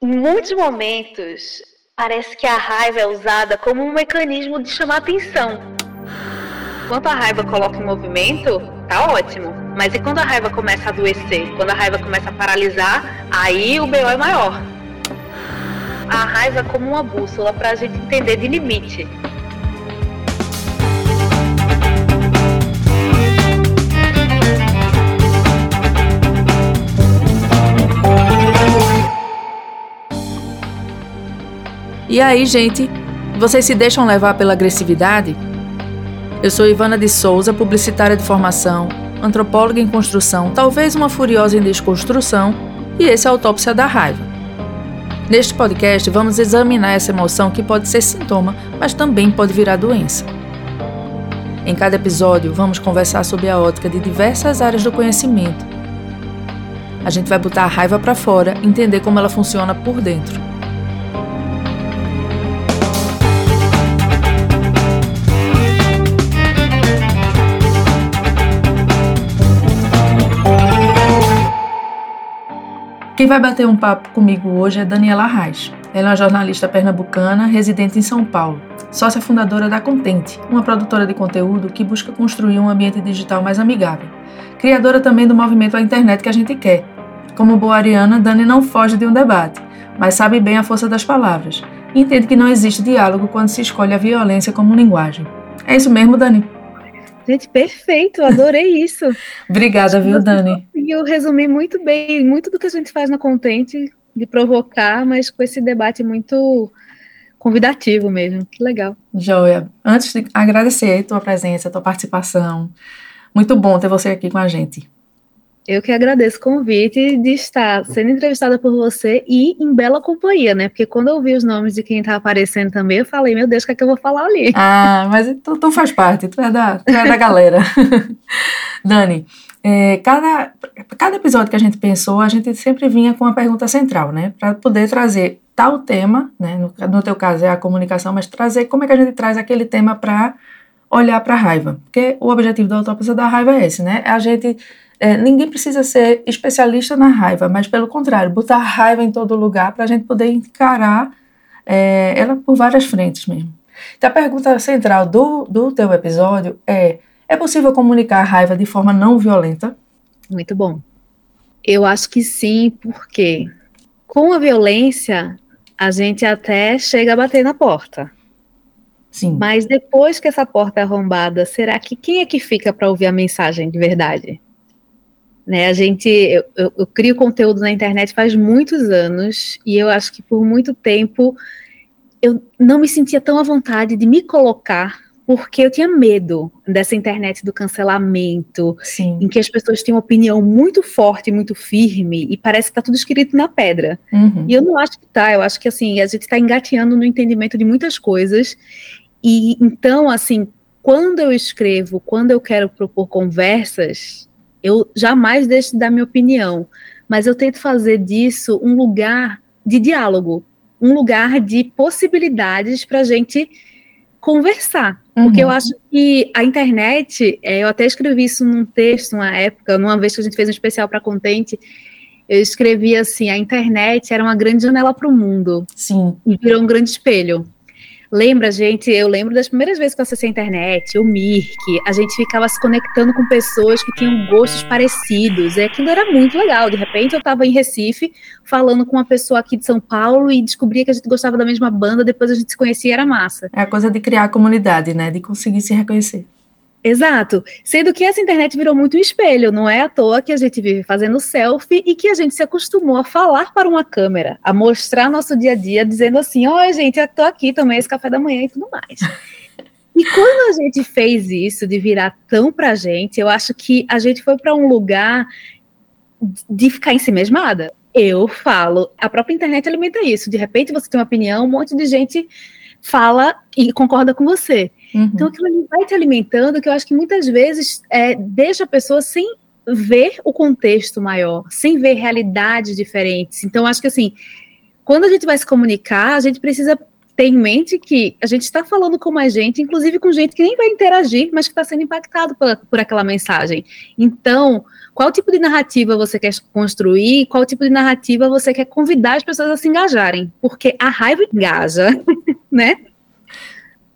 Em muitos momentos, parece que a raiva é usada como um mecanismo de chamar atenção. Quando a raiva coloca em movimento, tá ótimo. Mas e quando a raiva começa a adoecer? Quando a raiva começa a paralisar, aí o BO é maior. A raiva é como uma bússola para a gente entender de limite. E aí, gente, vocês se deixam levar pela agressividade? Eu sou Ivana de Souza, publicitária de formação, antropóloga em construção, talvez uma furiosa em desconstrução, e esse é a Autópsia da Raiva. Neste podcast, vamos examinar essa emoção que pode ser sintoma, mas também pode virar doença. Em cada episódio, vamos conversar sobre a ótica de diversas áreas do conhecimento. A gente vai botar a raiva para fora, entender como ela funciona por dentro. Quem vai bater um papo comigo hoje é Daniela Reis. Ela é uma jornalista pernambucana, residente em São Paulo, sócia fundadora da Contente, uma produtora de conteúdo que busca construir um ambiente digital mais amigável. Criadora também do movimento A Internet que a gente quer. Como boa ariana, Dani não foge de um debate, mas sabe bem a força das palavras entende que não existe diálogo quando se escolhe a violência como linguagem. É isso mesmo, Dani? Gente, perfeito, adorei isso. Obrigada, viu, Dani? eu resumi muito bem, muito do que a gente faz na Contente, de provocar, mas com esse debate muito convidativo mesmo. Que legal. Joia. Antes de agradecer a tua presença, a tua participação. Muito bom ter você aqui com a gente. Eu que agradeço o convite de estar sendo entrevistada por você e em bela companhia, né? Porque quando eu vi os nomes de quem tá aparecendo também, eu falei, meu Deus, o que é que eu vou falar ali? Ah, mas tu, tu faz parte, tu é da, tu é da galera. Dani, é, cada, cada episódio que a gente pensou, a gente sempre vinha com uma pergunta central, né? Para poder trazer tal tema, né? No, no teu caso é a comunicação, mas trazer como é que a gente traz aquele tema para olhar para a raiva. Porque o objetivo da autópsia da raiva é esse, né? É a gente é, ninguém precisa ser especialista na raiva, mas pelo contrário, botar raiva em todo lugar para a gente poder encarar é, ela por várias frentes mesmo. Então a pergunta central do, do teu episódio é: é possível comunicar a raiva de forma não violenta? Muito bom. Eu acho que sim, porque com a violência a gente até chega a bater na porta. Sim. Mas depois que essa porta é arrombada, será que quem é que fica para ouvir a mensagem de verdade? Né, a gente, eu, eu, eu, crio conteúdo na internet faz muitos anos e eu acho que por muito tempo eu não me sentia tão à vontade de me colocar porque eu tinha medo dessa internet do cancelamento, Sim. em que as pessoas têm uma opinião muito forte, muito firme e parece que está tudo escrito na pedra. Uhum. E eu não acho que tá, eu acho que assim a gente está engateando no entendimento de muitas coisas e então assim quando eu escrevo, quando eu quero propor conversas eu jamais deixo de dar minha opinião, mas eu tento fazer disso um lugar de diálogo, um lugar de possibilidades para a gente conversar. Uhum. Porque eu acho que a internet, é, eu até escrevi isso num texto, uma época, numa vez que a gente fez um especial para Contente, eu escrevi assim: a internet era uma grande janela para o mundo. Sim. E virou um grande espelho. Lembra, gente, eu lembro das primeiras vezes que eu acessei a internet, o Mirk, a gente ficava se conectando com pessoas que tinham gostos parecidos, e aquilo era muito legal. De repente eu estava em Recife, falando com uma pessoa aqui de São Paulo e descobria que a gente gostava da mesma banda, depois a gente se conhecia e era massa. É a coisa de criar comunidade, né? De conseguir se reconhecer. Exato. Sendo que essa internet virou muito um espelho, não é à toa que a gente vive fazendo selfie e que a gente se acostumou a falar para uma câmera, a mostrar nosso dia a dia, dizendo assim: oi, gente, eu tô aqui, tomei esse café da manhã e tudo mais. E quando a gente fez isso de virar tão pra gente, eu acho que a gente foi para um lugar de ficar em si mesmada. Eu falo, a própria internet alimenta isso. De repente você tem uma opinião, um monte de gente fala e concorda com você. Uhum. Então aquilo ali vai te alimentando, que eu acho que muitas vezes é, deixa a pessoa sem ver o contexto maior, sem ver realidades diferentes. Então acho que assim, quando a gente vai se comunicar, a gente precisa ter em mente que a gente está falando com mais gente, inclusive com gente que nem vai interagir, mas que está sendo impactado por, por aquela mensagem. Então, qual tipo de narrativa você quer construir? Qual tipo de narrativa você quer convidar as pessoas a se engajarem? Porque a raiva engaja, né?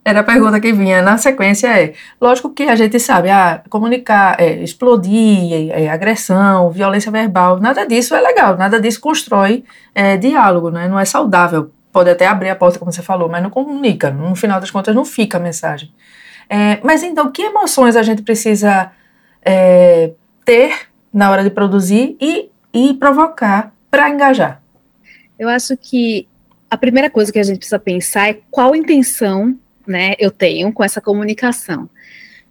Era a pergunta que vinha na sequência é, lógico que a gente sabe, ah, comunicar, é, explodir, é, agressão, violência verbal, nada disso é legal, nada disso constrói é, diálogo, né? Não é saudável. Pode até abrir a porta, como você falou, mas não comunica. No final das contas, não fica a mensagem. É, mas então, que emoções a gente precisa é, ter na hora de produzir e, e provocar para engajar? Eu acho que a primeira coisa que a gente precisa pensar é qual intenção né, eu tenho com essa comunicação.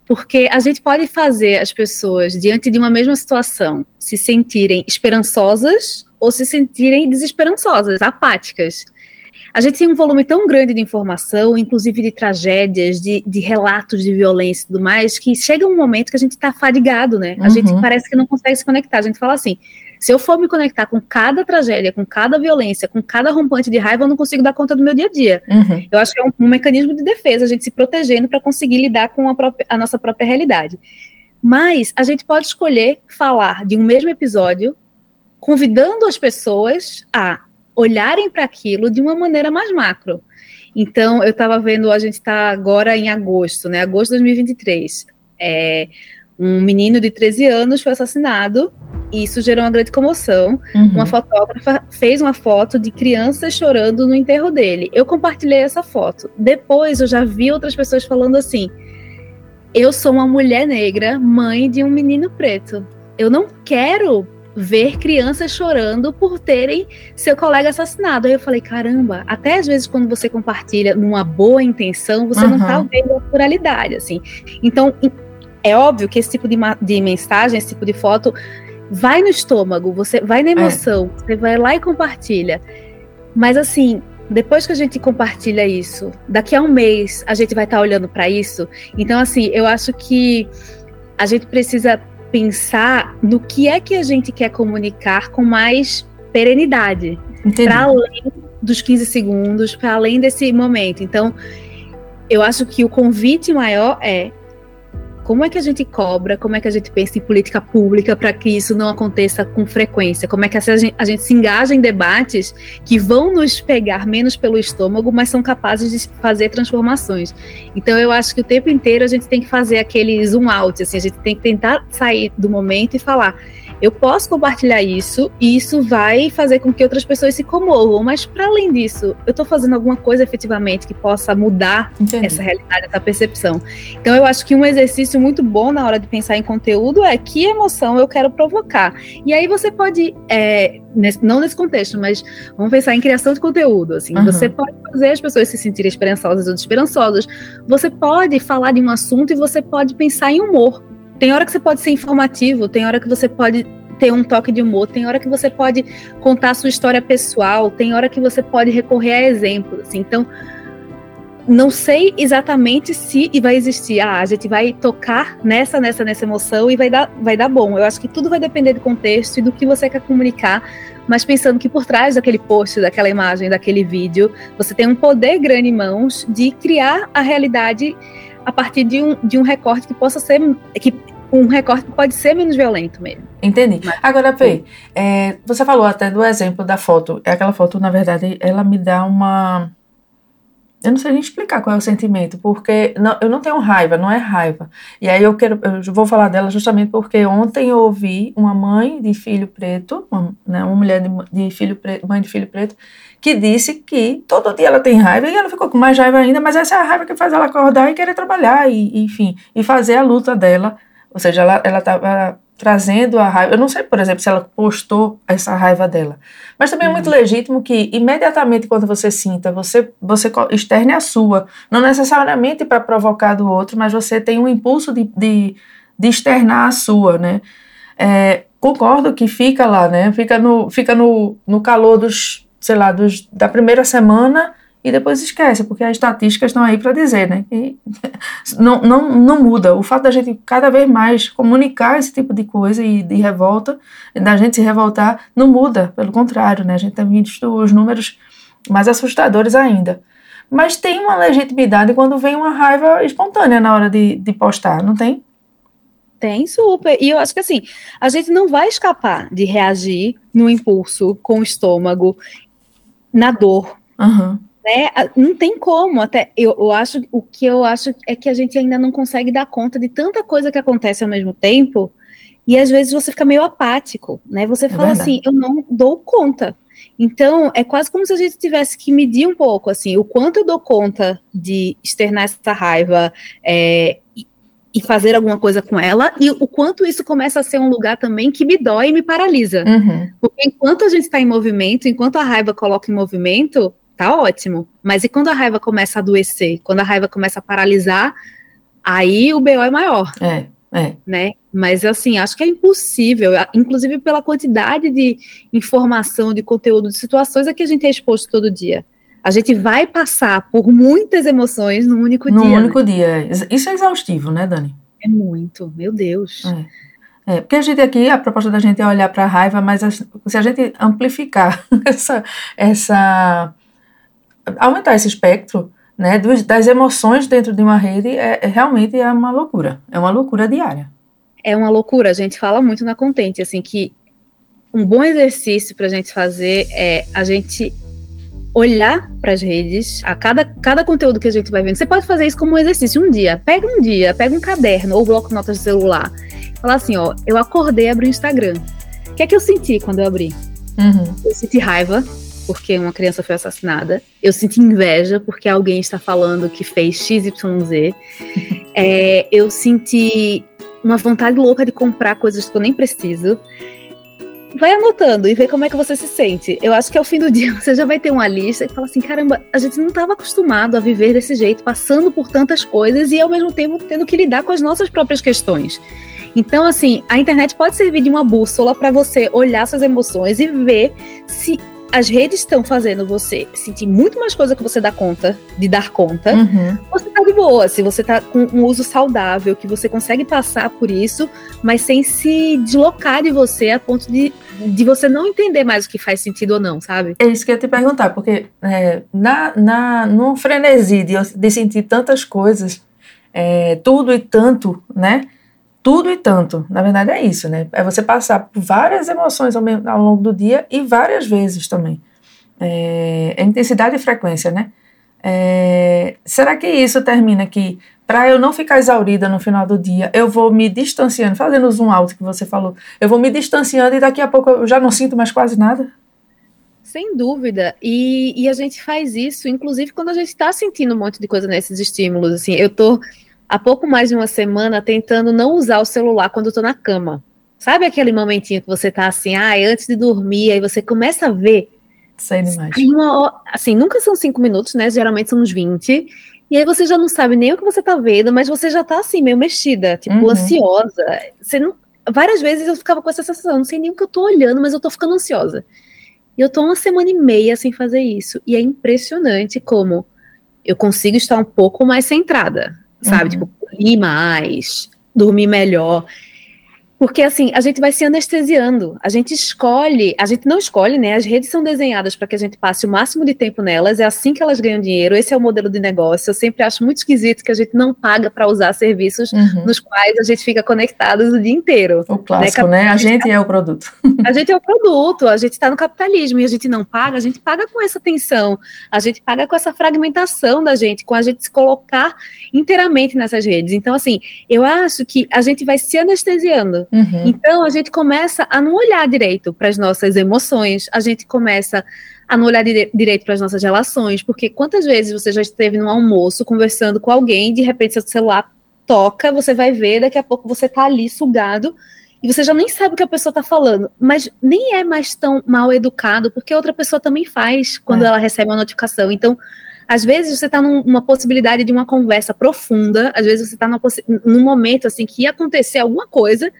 Porque a gente pode fazer as pessoas, diante de uma mesma situação, se sentirem esperançosas ou se sentirem desesperançosas, apáticas. A gente tem um volume tão grande de informação, inclusive de tragédias, de, de relatos de violência e tudo mais, que chega um momento que a gente está fadigado, né? A uhum. gente parece que não consegue se conectar. A gente fala assim: se eu for me conectar com cada tragédia, com cada violência, com cada rompante de raiva, eu não consigo dar conta do meu dia a dia. Uhum. Eu acho que é um, um, mecanismo de defesa, a gente se protegendo para conseguir lidar com a, própria, a nossa própria realidade. Mas a gente pode escolher falar de um mesmo episódio, convidando as pessoas a olharem para aquilo de uma maneira mais macro. Então, eu estava vendo, a gente está agora em agosto, né? Agosto de 2023. É, um menino de 13 anos foi assassinado e isso gerou uma grande comoção. Uhum. Uma fotógrafa fez uma foto de crianças chorando no enterro dele. Eu compartilhei essa foto. Depois eu já vi outras pessoas falando assim: eu sou uma mulher negra, mãe de um menino preto. Eu não quero ver crianças chorando por terem seu colega assassinado. Aí eu falei, caramba, até às vezes quando você compartilha numa boa intenção, você uhum. não tá vendo a pluralidade, assim. Então, é óbvio que esse tipo de, de mensagem, esse tipo de foto, vai no estômago, você vai na é. emoção, é. você vai lá e compartilha. Mas assim, depois que a gente compartilha isso, daqui a um mês a gente vai estar tá olhando para isso. Então, assim, eu acho que a gente precisa pensar no que é que a gente quer comunicar com mais perenidade, para além dos 15 segundos, para além desse momento. Então, eu acho que o convite maior é como é que a gente cobra, como é que a gente pensa em política pública para que isso não aconteça com frequência? Como é que a gente, a gente se engaja em debates que vão nos pegar menos pelo estômago, mas são capazes de fazer transformações? Então, eu acho que o tempo inteiro a gente tem que fazer aquele zoom out, assim, a gente tem que tentar sair do momento e falar eu posso compartilhar isso e isso vai fazer com que outras pessoas se comovam, mas para além disso, eu estou fazendo alguma coisa efetivamente que possa mudar Entendi. essa realidade, essa percepção. Então eu acho que um exercício muito bom na hora de pensar em conteúdo é que emoção eu quero provocar. E aí você pode, é, nesse, não nesse contexto, mas vamos pensar em criação de conteúdo. Assim, uhum. você pode fazer as pessoas se sentirem esperançosas ou desesperançosas. Você pode falar de um assunto e você pode pensar em humor. Tem hora que você pode ser informativo, tem hora que você pode ter um toque de humor, tem hora que você pode contar a sua história pessoal, tem hora que você pode recorrer a exemplos. Assim. Então, não sei exatamente se vai existir, ah, a gente vai tocar nessa, nessa, nessa emoção e vai dar, vai dar bom. Eu acho que tudo vai depender do contexto e do que você quer comunicar, mas pensando que por trás daquele post, daquela imagem, daquele vídeo, você tem um poder grande em mãos de criar a realidade a partir de um, de um recorte que possa ser, que um recorte pode ser menos violento mesmo. Entendi. Mas, Agora, Pei, é, você falou até do exemplo da foto. É aquela foto, na verdade, ela me dá uma. Eu não sei nem explicar qual é o sentimento, porque não, eu não tenho raiva, não é raiva. E aí eu quero, eu vou falar dela justamente porque ontem eu ouvi uma mãe de filho preto, uma, né, uma mulher de, de filho preto, mãe de filho preto, que disse que todo dia ela tem raiva e ela ficou com mais raiva ainda, mas essa é a raiva que faz ela acordar e querer trabalhar e, enfim, e fazer a luta dela ou seja, ela ela estava trazendo a raiva. Eu não sei, por exemplo, se ela postou essa raiva dela. Mas também uhum. é muito uhum. legítimo que imediatamente quando você sinta, você você externe a sua, não necessariamente para provocar do outro, mas você tem um impulso de, de, de externar a sua, né? É, concordo que fica lá, né? Fica no fica no, no calor dos, sei lá, dos, da primeira semana e depois esquece, porque as estatísticas estão aí para dizer, né? E não, não, não muda. O fato da gente cada vez mais comunicar esse tipo de coisa e de revolta, da gente se revoltar, não muda, pelo contrário, né? A gente tem visto os números mais assustadores ainda. mas tem uma legitimidade quando vem uma raiva espontânea na hora de, de postar, não tem? Tem super. E eu acho que assim, a gente não vai escapar de reagir no impulso, com o estômago, na dor. Uhum. Né? Não tem como. Até eu, eu acho o que eu acho é que a gente ainda não consegue dar conta de tanta coisa que acontece ao mesmo tempo. E às vezes você fica meio apático, né? Você é fala verdade. assim, eu não dou conta. Então, é quase como se a gente tivesse que medir um pouco, assim, o quanto eu dou conta de externar essa raiva é, e fazer alguma coisa com ela, e o quanto isso começa a ser um lugar também que me dói e me paralisa. Uhum. Porque enquanto a gente está em movimento, enquanto a raiva coloca em movimento, tá ótimo. Mas e quando a raiva começa a adoecer, quando a raiva começa a paralisar, aí o BO é maior. É, é. Né? Mas assim, acho que é impossível, inclusive pela quantidade de informação, de conteúdo, de situações a que a gente é exposto todo dia. A gente vai passar por muitas emoções num único num dia. Num único né? dia. Isso é exaustivo, né, Dani? É muito, meu Deus. É. é porque a gente aqui, a proposta da gente é olhar para a raiva, mas se a gente amplificar essa, essa aumentar esse espectro, né, das emoções dentro de uma rede, é, é realmente é uma loucura. É uma loucura diária. É uma loucura. A gente fala muito na Contente, assim, que um bom exercício para a gente fazer é a gente olhar para as redes, a cada, cada conteúdo que a gente vai vendo. Você pode fazer isso como um exercício um dia. Pega um dia, pega um caderno ou bloco notas de celular. Fala assim, ó, eu acordei, abri o Instagram. O que é que eu senti quando eu abri? Uhum. Eu senti raiva, porque uma criança foi assassinada. Eu senti inveja, porque alguém está falando que fez XYZ. é, eu senti uma vontade louca de comprar coisas que eu nem preciso vai anotando e vê como é que você se sente. Eu acho que ao fim do dia você já vai ter uma lista e fala assim: caramba, a gente não estava acostumado a viver desse jeito, passando por tantas coisas e ao mesmo tempo tendo que lidar com as nossas próprias questões. Então, assim, a internet pode servir de uma bússola para você olhar suas emoções e ver se as redes estão fazendo você sentir muito mais coisa que você dá conta, de dar conta, uhum. você tá de boa, se você tá com um uso saudável, que você consegue passar por isso, mas sem se deslocar de você a ponto de, de você não entender mais o que faz sentido ou não, sabe? É isso que eu ia te perguntar, porque é, na, na, num frenesi de, de sentir tantas coisas, é, tudo e tanto, né? Tudo e tanto. Na verdade é isso, né? É você passar por várias emoções ao, ao longo do dia e várias vezes também. É, é intensidade e frequência, né? É, será que isso termina que para eu não ficar exaurida no final do dia, eu vou me distanciando, fazendo o zoom out que você falou, eu vou me distanciando e daqui a pouco eu já não sinto mais quase nada? Sem dúvida. E, e a gente faz isso, inclusive, quando a gente está sentindo um monte de coisa nesses estímulos. Assim, eu tô há pouco mais de uma semana tentando não usar o celular quando eu tô na cama. Sabe aquele momentinho que você tá assim, ah, antes de dormir, aí você começa a ver. Sei demais. Uma, assim, nunca são cinco minutos, né? Geralmente são uns 20. E aí você já não sabe nem o que você tá vendo, mas você já tá assim, meio mexida, tipo, uhum. ansiosa. Você não, várias vezes eu ficava com essa sensação, não sei nem o que eu tô olhando, mas eu tô ficando ansiosa. E eu tô uma semana e meia sem fazer isso. E é impressionante como eu consigo estar um pouco mais centrada sabe? Uhum. Tipo, dormir mais, dormir melhor. Porque assim, a gente vai se anestesiando. A gente escolhe, a gente não escolhe, né? As redes são desenhadas para que a gente passe o máximo de tempo nelas, é assim que elas ganham dinheiro, esse é o modelo de negócio. Eu sempre acho muito esquisito que a gente não paga para usar serviços uhum. nos quais a gente fica conectado o dia inteiro. O clássico, né? né? A gente é o produto. A gente é o produto, a gente está no capitalismo e a gente não paga, a gente paga com essa tensão, a gente paga com essa fragmentação da gente, com a gente se colocar inteiramente nessas redes. Então, assim, eu acho que a gente vai se anestesiando. Uhum. Então a gente começa a não olhar direito para as nossas emoções, a gente começa a não olhar dire direito para as nossas relações, porque quantas vezes você já esteve num almoço conversando com alguém, de repente seu celular toca, você vai ver, daqui a pouco você está ali sugado e você já nem sabe o que a pessoa está falando, mas nem é mais tão mal educado, porque outra pessoa também faz quando é. ela recebe uma notificação. Então, às vezes você está numa possibilidade de uma conversa profunda, às vezes você está num momento assim que ia acontecer alguma coisa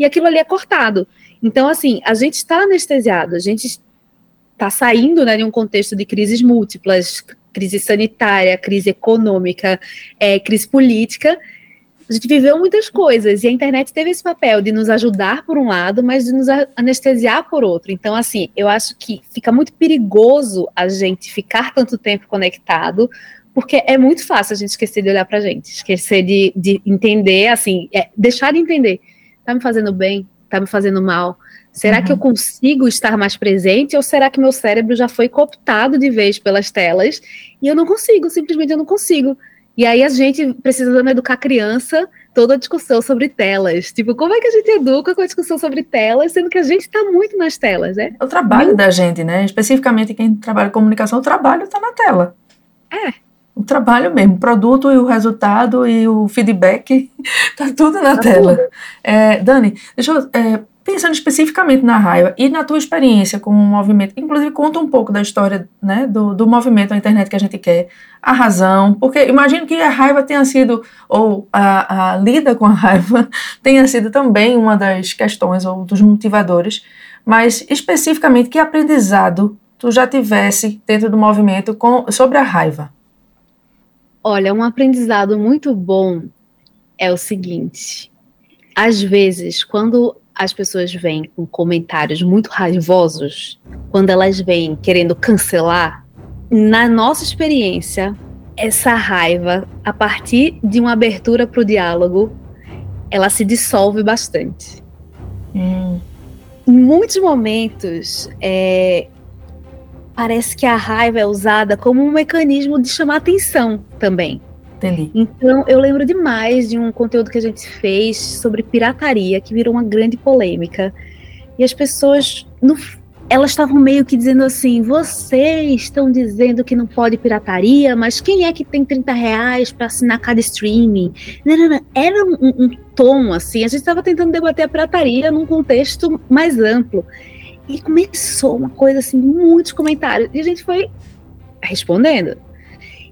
e aquilo ali é cortado. Então, assim, a gente está anestesiado, a gente está saindo né, de um contexto de crises múltiplas, crise sanitária, crise econômica, é, crise política, A gente viveu muitas coisas e a internet teve esse papel de nos ajudar por um lado, mas de nos anestesiar por outro. Então, assim, eu acho que fica muito perigoso a gente ficar tanto tempo conectado, porque é muito fácil a gente esquecer de olhar pra gente, esquecer de, de entender, assim, é, deixar de entender. Tá me fazendo bem? Tá me fazendo mal? Será uhum. que eu uhum. consigo estar mais presente ou será que meu cérebro já foi cooptado de vez pelas telas e eu não consigo, simplesmente eu não consigo. E aí a gente precisa educar a criança toda a discussão sobre telas. Tipo, como é que a gente educa com a discussão sobre telas, sendo que a gente está muito nas telas, né? É o trabalho da gente, né? Especificamente quem trabalha com comunicação, o trabalho está na tela. É. O trabalho mesmo, o produto e o resultado e o feedback, tá tudo na tá tela. É, Dani, deixa eu é, pensando especificamente na raiva e na tua experiência com o movimento, inclusive conta um pouco da história né, do, do movimento na internet que a gente quer, a razão, porque imagino que a raiva tenha sido, ou a, a lida com a raiva tenha sido também uma das questões ou dos motivadores, mas especificamente que aprendizado tu já tivesse dentro do movimento com, sobre a raiva? Olha, um aprendizado muito bom é o seguinte: às vezes, quando as pessoas vêm com comentários muito raivosos, quando elas vêm querendo cancelar, na nossa experiência, essa raiva, a partir de uma abertura para o diálogo, ela se dissolve bastante. Hum. Em muitos momentos, é, parece que a raiva é usada como um mecanismo de chamar atenção também. Entendi. Então, eu lembro demais de um conteúdo que a gente fez sobre pirataria, que virou uma grande polêmica. E as pessoas, no, elas estavam meio que dizendo assim: vocês estão dizendo que não pode pirataria, mas quem é que tem 30 reais para assinar cada streaming? Não, não, não. Era um, um tom assim. A gente estava tentando debater a pirataria num contexto mais amplo. E começou uma coisa assim, muitos comentários. E a gente foi respondendo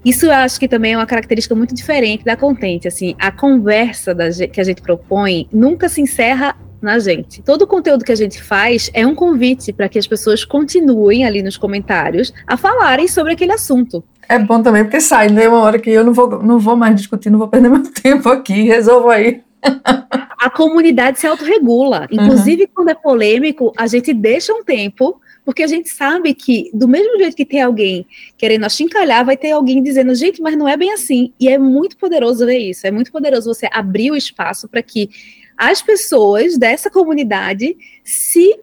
isso eu acho que também é uma característica muito diferente da Contente. Assim, a conversa da, que a gente propõe nunca se encerra na gente. Todo o conteúdo que a gente faz é um convite para que as pessoas continuem ali nos comentários a falarem sobre aquele assunto. É bom também, porque sai, né? Uma hora que eu não vou, não vou mais discutir, não vou perder meu tempo aqui, resolvo aí. A comunidade se autorregula. Inclusive, uhum. quando é polêmico, a gente deixa um tempo porque a gente sabe que, do mesmo jeito que tem alguém querendo achincalhar, vai ter alguém dizendo, gente, mas não é bem assim. E é muito poderoso ver isso. É muito poderoso você abrir o espaço para que as pessoas dessa comunidade se,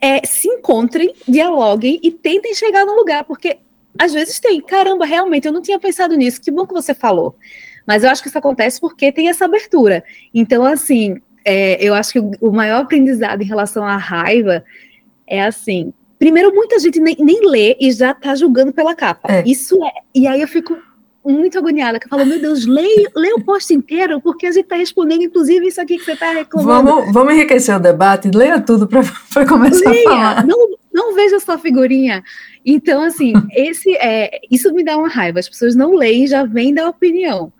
é, se encontrem, dialoguem e tentem chegar no lugar. Porque às vezes tem, caramba, realmente, eu não tinha pensado nisso. Que bom que você falou. Mas eu acho que isso acontece porque tem essa abertura. Então, assim, é, eu acho que o, o maior aprendizado em relação à raiva é assim. Primeiro, muita gente nem, nem lê e já tá julgando pela capa. É. Isso é. E aí eu fico muito agoniada, que eu falo, meu Deus, leia, leia o post inteiro, porque a gente está respondendo, inclusive, isso aqui que você está reclamando. Vamos, vamos enriquecer o debate, leia tudo para começar leia, a falar. Não, não veja sua figurinha. Então, assim, esse é, isso me dá uma raiva. As pessoas não leem, já vêm dar opinião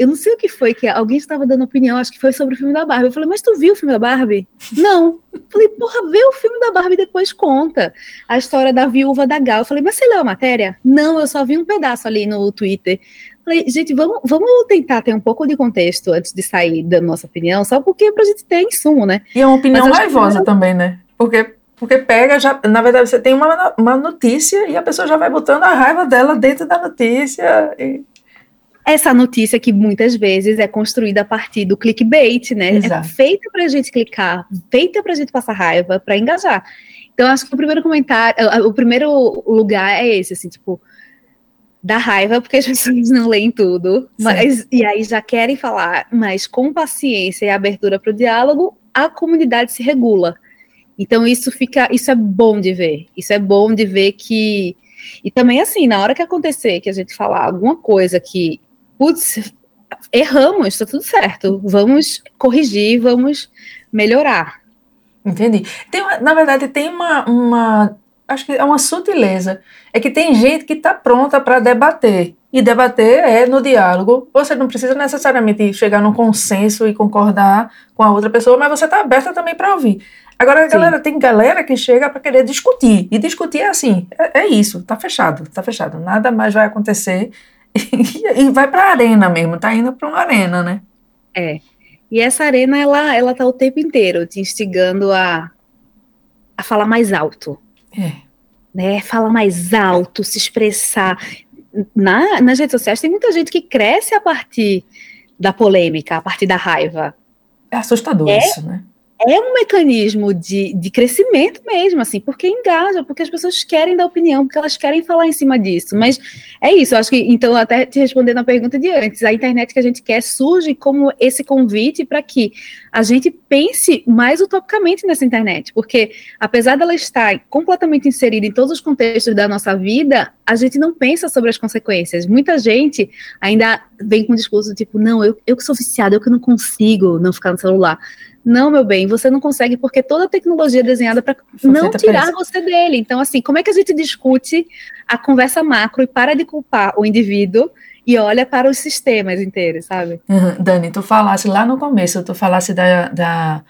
eu não sei o que foi que alguém estava dando opinião, acho que foi sobre o filme da Barbie. Eu falei, mas tu viu o filme da Barbie? Não. Eu falei, porra, vê o filme da Barbie e depois conta a história da viúva da Gal. Eu falei, mas você leu a matéria? Não, eu só vi um pedaço ali no Twitter. Eu falei, gente, vamos, vamos tentar ter um pouco de contexto antes de sair dando nossa opinião, só porque é pra gente ter insumo, né? E é uma opinião raivosa também, né? Porque porque pega, já, na verdade, você tem uma, uma notícia e a pessoa já vai botando a raiva dela dentro da notícia. E essa notícia que muitas vezes é construída a partir do clickbait, né? É Exato. É feita para a gente clicar, feita para a gente passar raiva, para engajar. Então, acho que o primeiro comentário, o primeiro lugar é esse, assim, tipo, dá raiva porque as pessoas não leem tudo, mas e aí já querem falar, mas com paciência e abertura para o diálogo, a comunidade se regula. Então isso fica, isso é bom de ver. Isso é bom de ver que e também assim, na hora que acontecer que a gente falar alguma coisa que putz, erramos, está tudo certo, vamos corrigir, vamos melhorar. Entendi. Tem na verdade, tem uma, uma, acho que é uma sutileza, é que tem gente que está pronta para debater, e debater é no diálogo, você não precisa necessariamente chegar num consenso e concordar com a outra pessoa, mas você está aberta também para ouvir. Agora, galera, tem galera que chega para querer discutir. E discutir é assim: é, é, isso, tá fechado, tá fechado. Nada mais vai acontecer e vai para a arena mesmo, tá indo para uma arena, né? É. E essa arena, ela, ela tá o tempo inteiro te instigando a, a falar mais alto. É. Né? Falar mais alto, se expressar. Na, nas redes sociais tem muita gente que cresce a partir da polêmica, a partir da raiva. É assustador é, isso, né? É um mecanismo de, de crescimento mesmo, assim, porque engaja, porque as pessoas querem dar opinião, porque elas querem falar em cima disso. Mas é isso, eu acho que, então, até te respondendo a pergunta de antes, a internet que a gente quer surge como esse convite para que a gente pense mais utopicamente nessa internet, porque apesar dela estar completamente inserida em todos os contextos da nossa vida, a gente não pensa sobre as consequências. Muita gente ainda vem com um discurso tipo, não, eu, eu que sou viciado, eu que não consigo não ficar no celular. Não, meu bem, você não consegue porque toda a tecnologia é desenhada para não tirar você dele. Então, assim, como é que a gente discute a conversa macro e para de culpar o indivíduo e olha para os sistemas inteiros, sabe? Uhum. Dani, tu falasse lá no começo, tu falasse da, da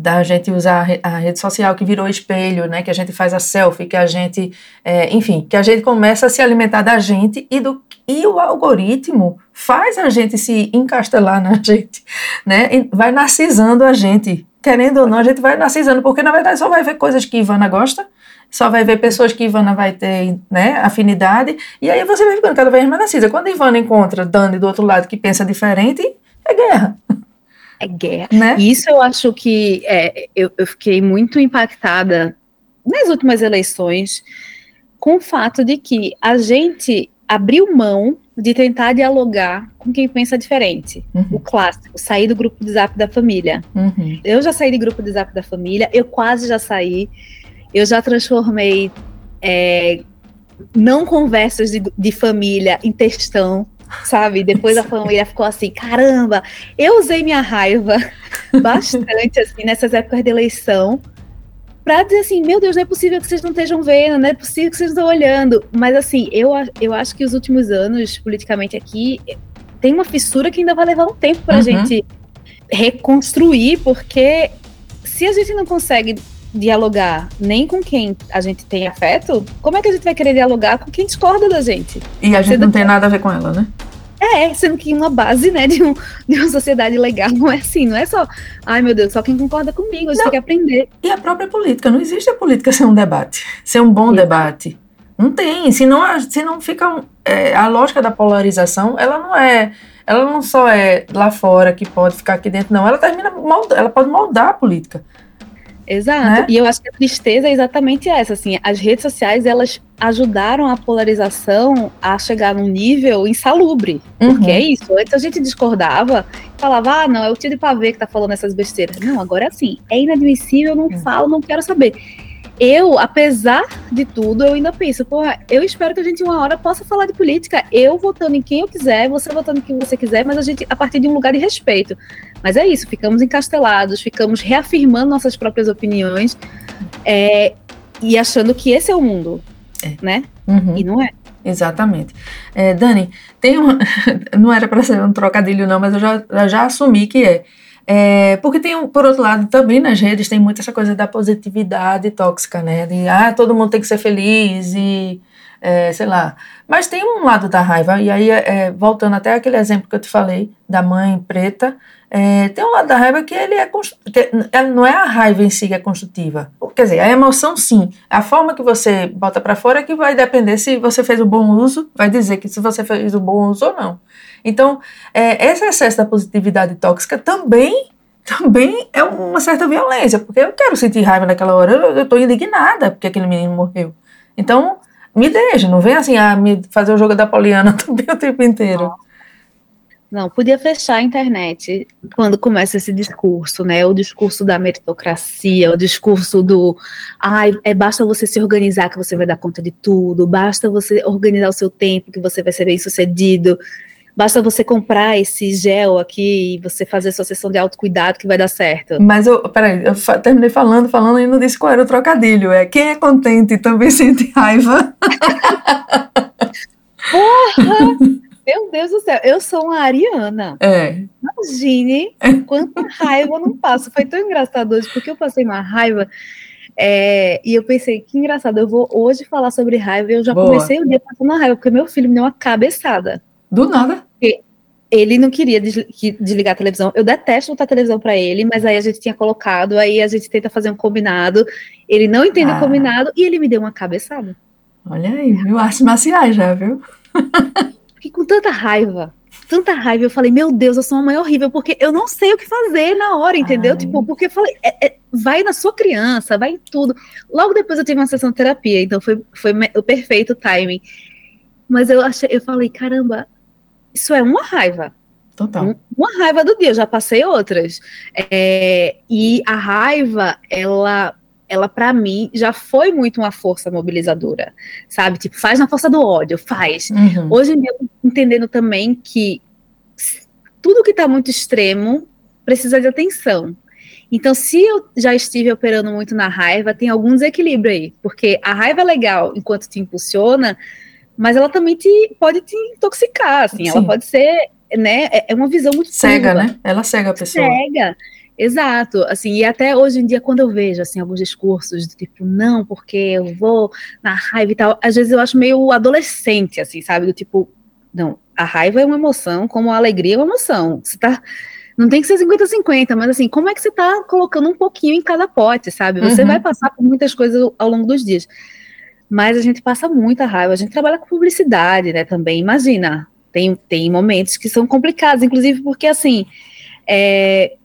da gente usar a rede social que virou espelho, né? Que a gente faz a selfie, que a gente, é, enfim, que a gente começa a se alimentar da gente e do e o algoritmo faz a gente se encastelar na gente, né? E vai narcisando a gente, querendo ou não, a gente vai narcisando, porque na verdade só vai ver coisas que Ivana gosta, só vai ver pessoas que Ivana vai ter, né, afinidade, e aí você vai ficando cada vez mais narcisa. Quando Ivana encontra Dani do outro lado que pensa diferente, é guerra é guerra. Né? Isso eu acho que é, eu, eu fiquei muito impactada nas últimas eleições com o fato de que a gente abriu mão de tentar dialogar com quem pensa diferente. Uhum. O clássico, sair do grupo de zap da família. Uhum. Eu já saí do grupo de zap da família, eu quase já saí. Eu já transformei é, não conversas de, de família em textão sabe? Depois a família ficou assim, caramba, eu usei minha raiva bastante, assim, nessas épocas de eleição, para dizer assim, meu Deus, não é possível que vocês não estejam vendo, não é possível que vocês não estão olhando. Mas assim, eu, eu acho que os últimos anos, politicamente aqui, tem uma fissura que ainda vai levar um tempo para a uhum. gente reconstruir, porque se a gente não consegue dialogar nem com quem a gente tem afeto, como é que a gente vai querer dialogar com quem discorda da gente? E a gente sendo não tem que... nada a ver com ela, né? É, sendo que uma base, né, de, um, de uma sociedade legal não é assim, não é só, ai meu Deus, só quem concorda comigo, a gente tem que aprender. E a própria política, não existe a política sem um debate, sem um bom debate. Não tem, se não, se não fica, é, a lógica da polarização, ela não é, ela não só é lá fora que pode ficar aqui dentro, não, ela termina, ela pode moldar a política. Exato. Né? E eu acho que a tristeza é exatamente essa, assim, as redes sociais, elas ajudaram a polarização a chegar num nível insalubre. Uhum. Porque é isso, antes a gente discordava, falava, ah, não, é o tio de pavê que tá falando essas besteiras. Não, agora é assim, é inadmissível, eu não uhum. falo, não quero saber eu, apesar de tudo, eu ainda penso, porra, eu espero que a gente uma hora possa falar de política, eu votando em quem eu quiser, você votando em quem você quiser, mas a gente a partir de um lugar de respeito. Mas é isso, ficamos encastelados, ficamos reafirmando nossas próprias opiniões é, e achando que esse é o mundo, é. né? Uhum. E não é. Exatamente. É, Dani, tem uma. não era para ser um trocadilho, não, mas eu já, já assumi que é. É, porque tem, por outro lado, também nas redes tem muito essa coisa da positividade tóxica, né? De, ah, todo mundo tem que ser feliz e, é, sei lá. Mas tem um lado da raiva, e aí, é, voltando até aquele exemplo que eu te falei, da mãe preta, é, tem um lado da raiva que ele é que não é a raiva em si que é construtiva. Quer dizer, a emoção sim. A forma que você bota para fora é que vai depender se você fez o bom uso, vai dizer que se você fez o bom uso ou não. Então, é, esse excesso da positividade tóxica também também é uma certa violência, porque eu quero sentir raiva naquela hora, eu estou indignada porque aquele menino morreu. Então, me deixa, não vem assim, a me fazer o jogo da Poliana também o tempo inteiro. Não, podia fechar a internet quando começa esse discurso, né? O discurso da meritocracia, o discurso do ai, é basta você se organizar que você vai dar conta de tudo, basta você organizar o seu tempo que você vai ser bem sucedido. Basta você comprar esse gel aqui e você fazer sua sessão de autocuidado que vai dar certo. Mas eu, peraí, eu terminei falando, falando e não disse qual era o trocadilho. É quem é contente também sente raiva. Porra! Meu Deus do céu, eu sou uma ariana. É. Imagine quanta raiva eu não passo. Foi tão engraçado hoje, porque eu passei uma raiva. É, e eu pensei, que engraçado, eu vou hoje falar sobre raiva. E eu já Boa. comecei o dia passando raiva, porque meu filho me deu uma cabeçada. Do nada. ele não queria desligar a televisão. Eu detesto botar a televisão para ele, mas aí a gente tinha colocado, aí a gente tenta fazer um combinado. Ele não entende ah. o combinado e ele me deu uma cabeçada. Olha aí, viu? Artes marciais já, viu? Fiquei com tanta raiva, tanta raiva. Eu falei, meu Deus, eu sou uma mãe horrível, porque eu não sei o que fazer na hora, entendeu? Ai. Tipo, porque eu falei, é, é, vai na sua criança, vai em tudo. Logo depois eu tive uma sessão de terapia, então foi, foi o perfeito timing. Mas eu achei, eu falei, caramba, isso é uma raiva. Total. Uma raiva do dia, eu já passei outras. É, e a raiva, ela, ela para mim, já foi muito uma força mobilizadora, sabe? Tipo, faz na força do ódio, faz. Uhum. Hoje em dia, entendendo também que tudo que está muito extremo precisa de atenção. Então, se eu já estive operando muito na raiva, tem algum desequilíbrio aí, porque a raiva é legal enquanto te impulsiona, mas ela também te, pode te intoxicar, assim, Sim. ela pode ser, né, é, é uma visão muito cega, curva. né? Ela cega a pessoa. Cega. Exato, assim, e até hoje em dia, quando eu vejo, assim, alguns discursos do tipo, não, porque eu vou na raiva e tal, às vezes eu acho meio adolescente, assim, sabe, do tipo, não, a raiva é uma emoção, como a alegria é uma emoção, você tá, não tem que ser 50-50, mas assim, como é que você tá colocando um pouquinho em cada pote, sabe, você uhum. vai passar por muitas coisas ao longo dos dias, mas a gente passa muita raiva. A gente trabalha com publicidade, né, também. Imagina, tem, tem momentos que são complicados, inclusive porque, assim, é,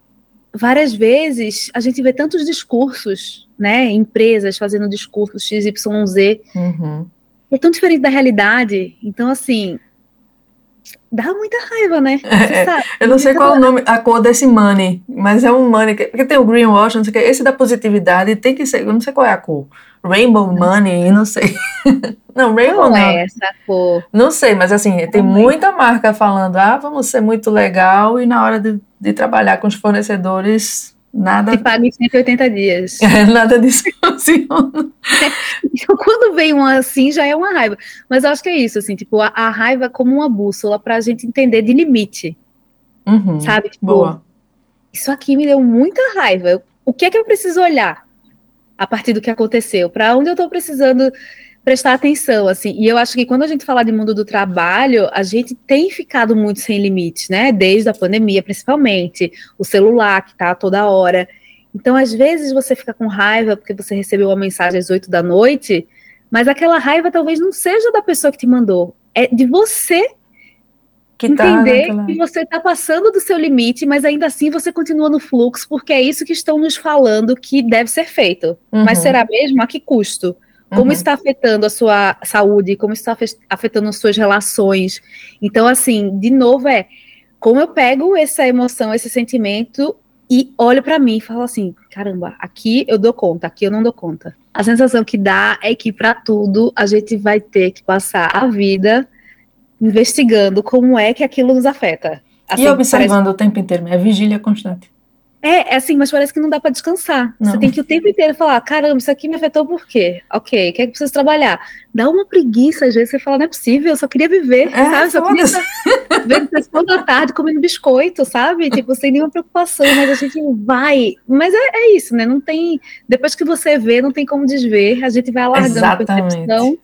várias vezes a gente vê tantos discursos, né, empresas fazendo discursos XYZ, uhum. é tão diferente da realidade. Então, assim, dá muita raiva, né? É, eu não sei qual é o nome, a cor desse money, mas é um money, porque tem o greenwash, não sei o que, esse da positividade tem que ser, eu não sei qual é a cor. Rainbow Money, não sei. Não, Rainbow não. é essa cor? Não sei, mas assim, tem muita marca falando, ah, vamos ser muito legal, e na hora de, de trabalhar com os fornecedores, nada... Se paga em 180 dias. É, nada disso funciona. então, quando vem uma assim, já é uma raiva. Mas eu acho que é isso, assim, tipo, a, a raiva como uma bússola pra gente entender de limite. Uhum, sabe? Tipo, boa. Isso aqui me deu muita raiva. O que é que eu preciso olhar? a partir do que aconteceu, para onde eu estou precisando prestar atenção, assim. E eu acho que quando a gente fala de mundo do trabalho, a gente tem ficado muito sem limites, né? Desde a pandemia, principalmente, o celular que tá toda hora. Então, às vezes você fica com raiva porque você recebeu uma mensagem às oito da noite, mas aquela raiva talvez não seja da pessoa que te mandou, é de você que tá entender tá que você está passando do seu limite, mas ainda assim você continua no fluxo, porque é isso que estão nos falando que deve ser feito. Uhum. Mas será mesmo? A que custo? Como uhum. está afetando a sua saúde? Como está afetando as suas relações? Então, assim, de novo, é como eu pego essa emoção, esse sentimento e olho para mim e falo assim: caramba, aqui eu dou conta, aqui eu não dou conta. A sensação que dá é que para tudo a gente vai ter que passar a vida investigando como é que aquilo nos afeta. Assim, e observando parece... o tempo inteiro, é vigília constante. É, é assim, mas parece que não dá para descansar. Não. Você tem que o tempo inteiro falar, caramba, isso aqui me afetou por quê? Ok, o que é que preciso trabalhar? Dá uma preguiça, às vezes você fala, não é possível, eu só queria viver, é, sabe? Só queria ver sessão da tarde comendo biscoito, sabe? Tipo, sem nenhuma preocupação, mas a gente vai. Mas é, é, isso, né? Não tem. Depois que você vê, não tem como desver, a gente vai alargando Exatamente. a percepção.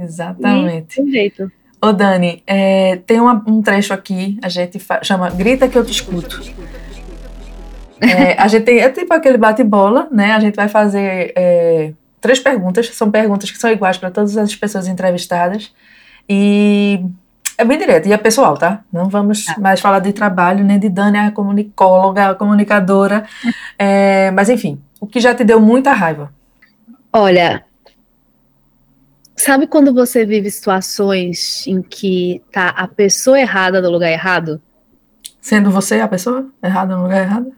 Exatamente. E, tem jeito. Ô Dani, é, tem uma, um trecho aqui, a gente chama Grita que eu te escuto. É, a gente tem, é tipo aquele bate-bola, né? A gente vai fazer é, três perguntas, são perguntas que são iguais para todas as pessoas entrevistadas. E é bem direto, e é pessoal, tá? Não vamos tá. mais falar de trabalho, nem de Dani, a comunicóloga, a comunicadora. É, mas enfim, o que já te deu muita raiva? Olha, Sabe quando você vive situações em que tá a pessoa errada no lugar errado? Sendo você a pessoa errada no lugar errado?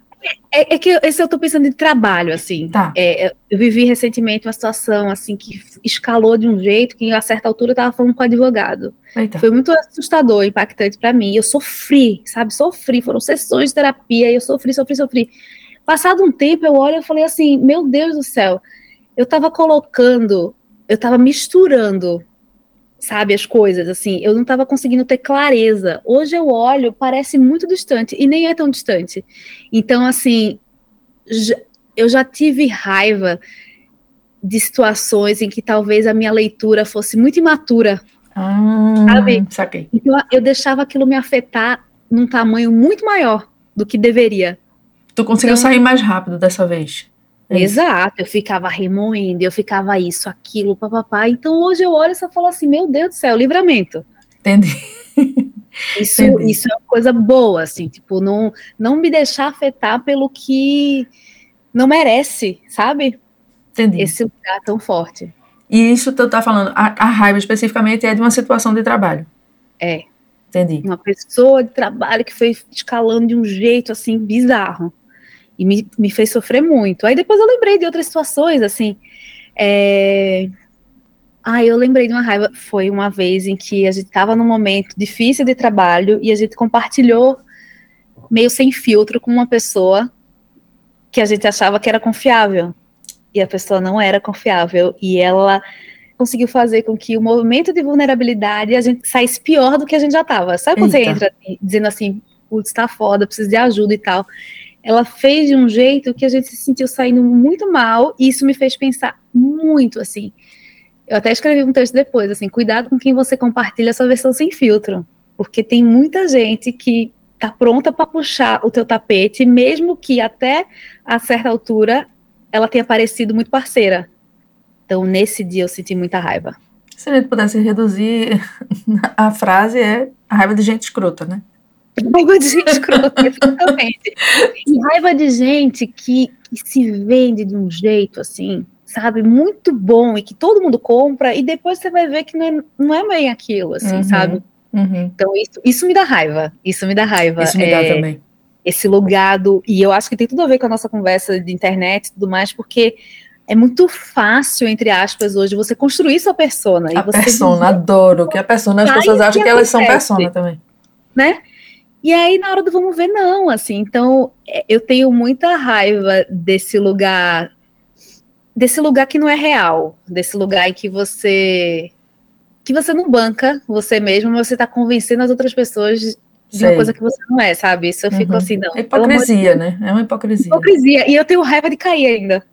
É, é que esse eu tô pensando em trabalho, assim. Tá. É, eu vivi recentemente uma situação, assim, que escalou de um jeito que a certa altura eu tava falando com o advogado. Eita. Foi muito assustador, impactante para mim. Eu sofri, sabe? Sofri. Foram sessões de terapia e eu sofri, sofri, sofri. Passado um tempo, eu olho e falei assim, meu Deus do céu, eu tava colocando eu estava misturando, sabe, as coisas, assim, eu não estava conseguindo ter clareza. Hoje eu olho, parece muito distante, e nem é tão distante. Então, assim, eu já tive raiva de situações em que talvez a minha leitura fosse muito imatura. Ah, sabe? Saquei. Então eu deixava aquilo me afetar num tamanho muito maior do que deveria. Tu conseguiu então, sair mais rápido dessa vez. É Exato, eu ficava remoendo, eu ficava isso, aquilo, papapá. Então hoje eu olho e só falo assim, meu Deus do céu, livramento. Entendi. Isso, Entendi. isso é uma coisa boa, assim, tipo, não, não me deixar afetar pelo que não merece, sabe? Entendi. Esse lugar tão forte. E isso tu tá falando, a, a raiva especificamente é de uma situação de trabalho. É. Entendi. Uma pessoa de trabalho que foi escalando de um jeito assim bizarro. E me, me fez sofrer muito. Aí depois eu lembrei de outras situações, assim. É... Ah, eu lembrei de uma raiva. Foi uma vez em que a gente estava num momento difícil de trabalho e a gente compartilhou meio sem filtro com uma pessoa que a gente achava que era confiável. E a pessoa não era confiável. E ela conseguiu fazer com que o movimento de vulnerabilidade a gente saísse pior do que a gente já estava. Sabe quando Eita. você entra assim, dizendo assim, putz, tá foda, preciso de ajuda e tal. Ela fez de um jeito que a gente se sentiu saindo muito mal, e isso me fez pensar muito, assim. Eu até escrevi um texto depois, assim, cuidado com quem você compartilha a sua versão sem filtro, porque tem muita gente que tá pronta para puxar o teu tapete, mesmo que até a certa altura ela tenha parecido muito parceira. Então, nesse dia eu senti muita raiva. Se a gente pudesse reduzir a frase é a raiva de gente escrota, né? Raiva de gente escrota, exatamente. E raiva de gente que, que se vende de um jeito assim, sabe, muito bom e que todo mundo compra, e depois você vai ver que não é, não é bem aquilo, assim, uhum, sabe? Uhum. Então, isso, isso me dá raiva. Isso me dá raiva. Isso me é, dá também. Esse lugar do. E eu acho que tem tudo a ver com a nossa conversa de internet e tudo mais, porque é muito fácil, entre aspas, hoje, você construir sua persona. A persona, adoro que a persona, as pessoas acham que, que elas são persona também. Né? E aí, na hora do vamos ver, não, assim. Então, é, eu tenho muita raiva desse lugar, desse lugar que não é real, desse lugar em que você que você não banca você mesmo, mas você está convencendo as outras pessoas de Sei. uma coisa que você não é, sabe? Isso eu fico uhum. assim, não. É hipocrisia, né? É uma hipocrisia. Hipocrisia. E eu tenho raiva de cair ainda.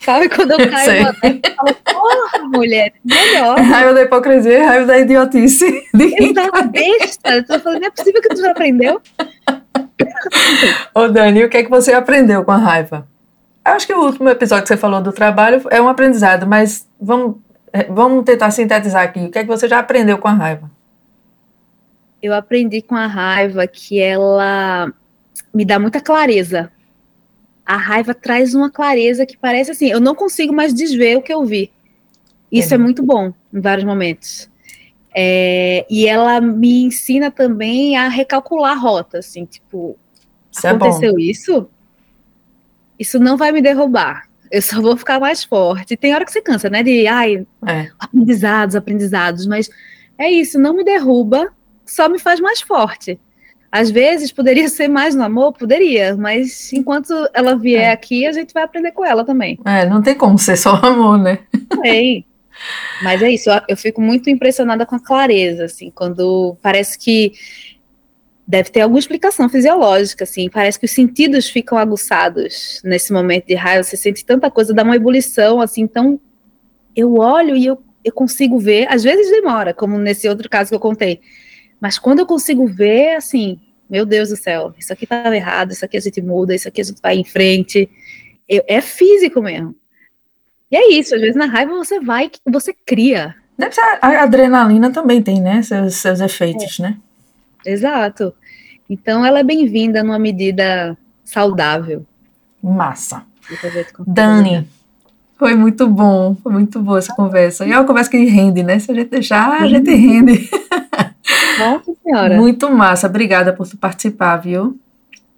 Sabe quando eu caio eu falo, porra, mulher, melhor. É raiva da hipocrisia e raiva da idiotice. Exato, besta. Eu tô falando, não é possível que tu já aprendeu. Ô, Dani, o que é que você aprendeu com a raiva? Eu acho que o último episódio que você falou do trabalho é um aprendizado, mas vamos, é, vamos tentar sintetizar aqui. O que é que você já aprendeu com a raiva? Eu aprendi com a raiva que ela me dá muita clareza a raiva traz uma clareza que parece assim, eu não consigo mais desver o que eu vi. Isso é, é muito bom em vários momentos. É, e ela me ensina também a recalcular a rota, assim, tipo, isso é aconteceu é isso? Isso não vai me derrubar. Eu só vou ficar mais forte. Tem hora que você cansa, né? De ai, é. aprendizados, aprendizados, mas é isso, não me derruba, só me faz mais forte. Às vezes poderia ser mais no amor, poderia, mas enquanto ela vier é. aqui, a gente vai aprender com ela também. É, não tem como ser só amor, né? Tem. Mas é isso, eu fico muito impressionada com a clareza, assim, quando parece que deve ter alguma explicação fisiológica, assim, parece que os sentidos ficam aguçados nesse momento de raiva, você sente tanta coisa, dá uma ebulição, assim, então eu olho e eu, eu consigo ver, às vezes demora, como nesse outro caso que eu contei, mas quando eu consigo ver, assim, meu Deus do céu, isso aqui estava errado, isso aqui a gente muda, isso aqui a gente vai em frente. Eu, é físico mesmo. E é isso, às vezes na raiva você vai, você cria. Deve ser, a adrenalina também tem, né, seus, seus efeitos, é. né? Exato. Então ela é bem-vinda numa medida saudável. Massa. Dani, foi muito bom, foi muito boa essa conversa. E é uma conversa que rende, né? Se a gente deixar, a gente rende. Nossa Senhora. Muito massa. Obrigada por participar, viu?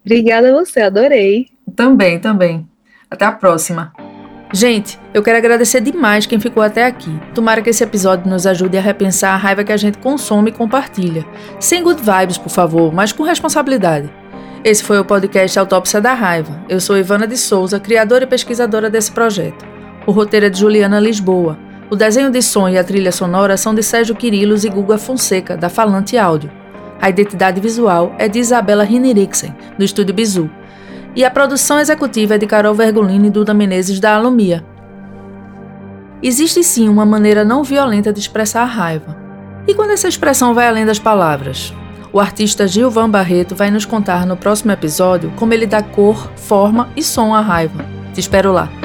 Obrigada a você, adorei. Também, também. Até a próxima. Gente, eu quero agradecer demais quem ficou até aqui. Tomara que esse episódio nos ajude a repensar a raiva que a gente consome e compartilha. Sem good vibes, por favor, mas com responsabilidade. Esse foi o podcast Autópsia da Raiva. Eu sou Ivana de Souza, criadora e pesquisadora desse projeto. O roteiro é de Juliana Lisboa. O desenho de som e a trilha sonora são de Sérgio Quirilos e Guga Fonseca, da Falante Áudio. A identidade visual é de Isabela Rinirixen, do Estúdio Bizu. E a produção executiva é de Carol Vergolini e Duda Menezes, da Alumia. Existe sim uma maneira não violenta de expressar a raiva. E quando essa expressão vai além das palavras? O artista Gilvan Barreto vai nos contar no próximo episódio como ele dá cor, forma e som à raiva. Te espero lá.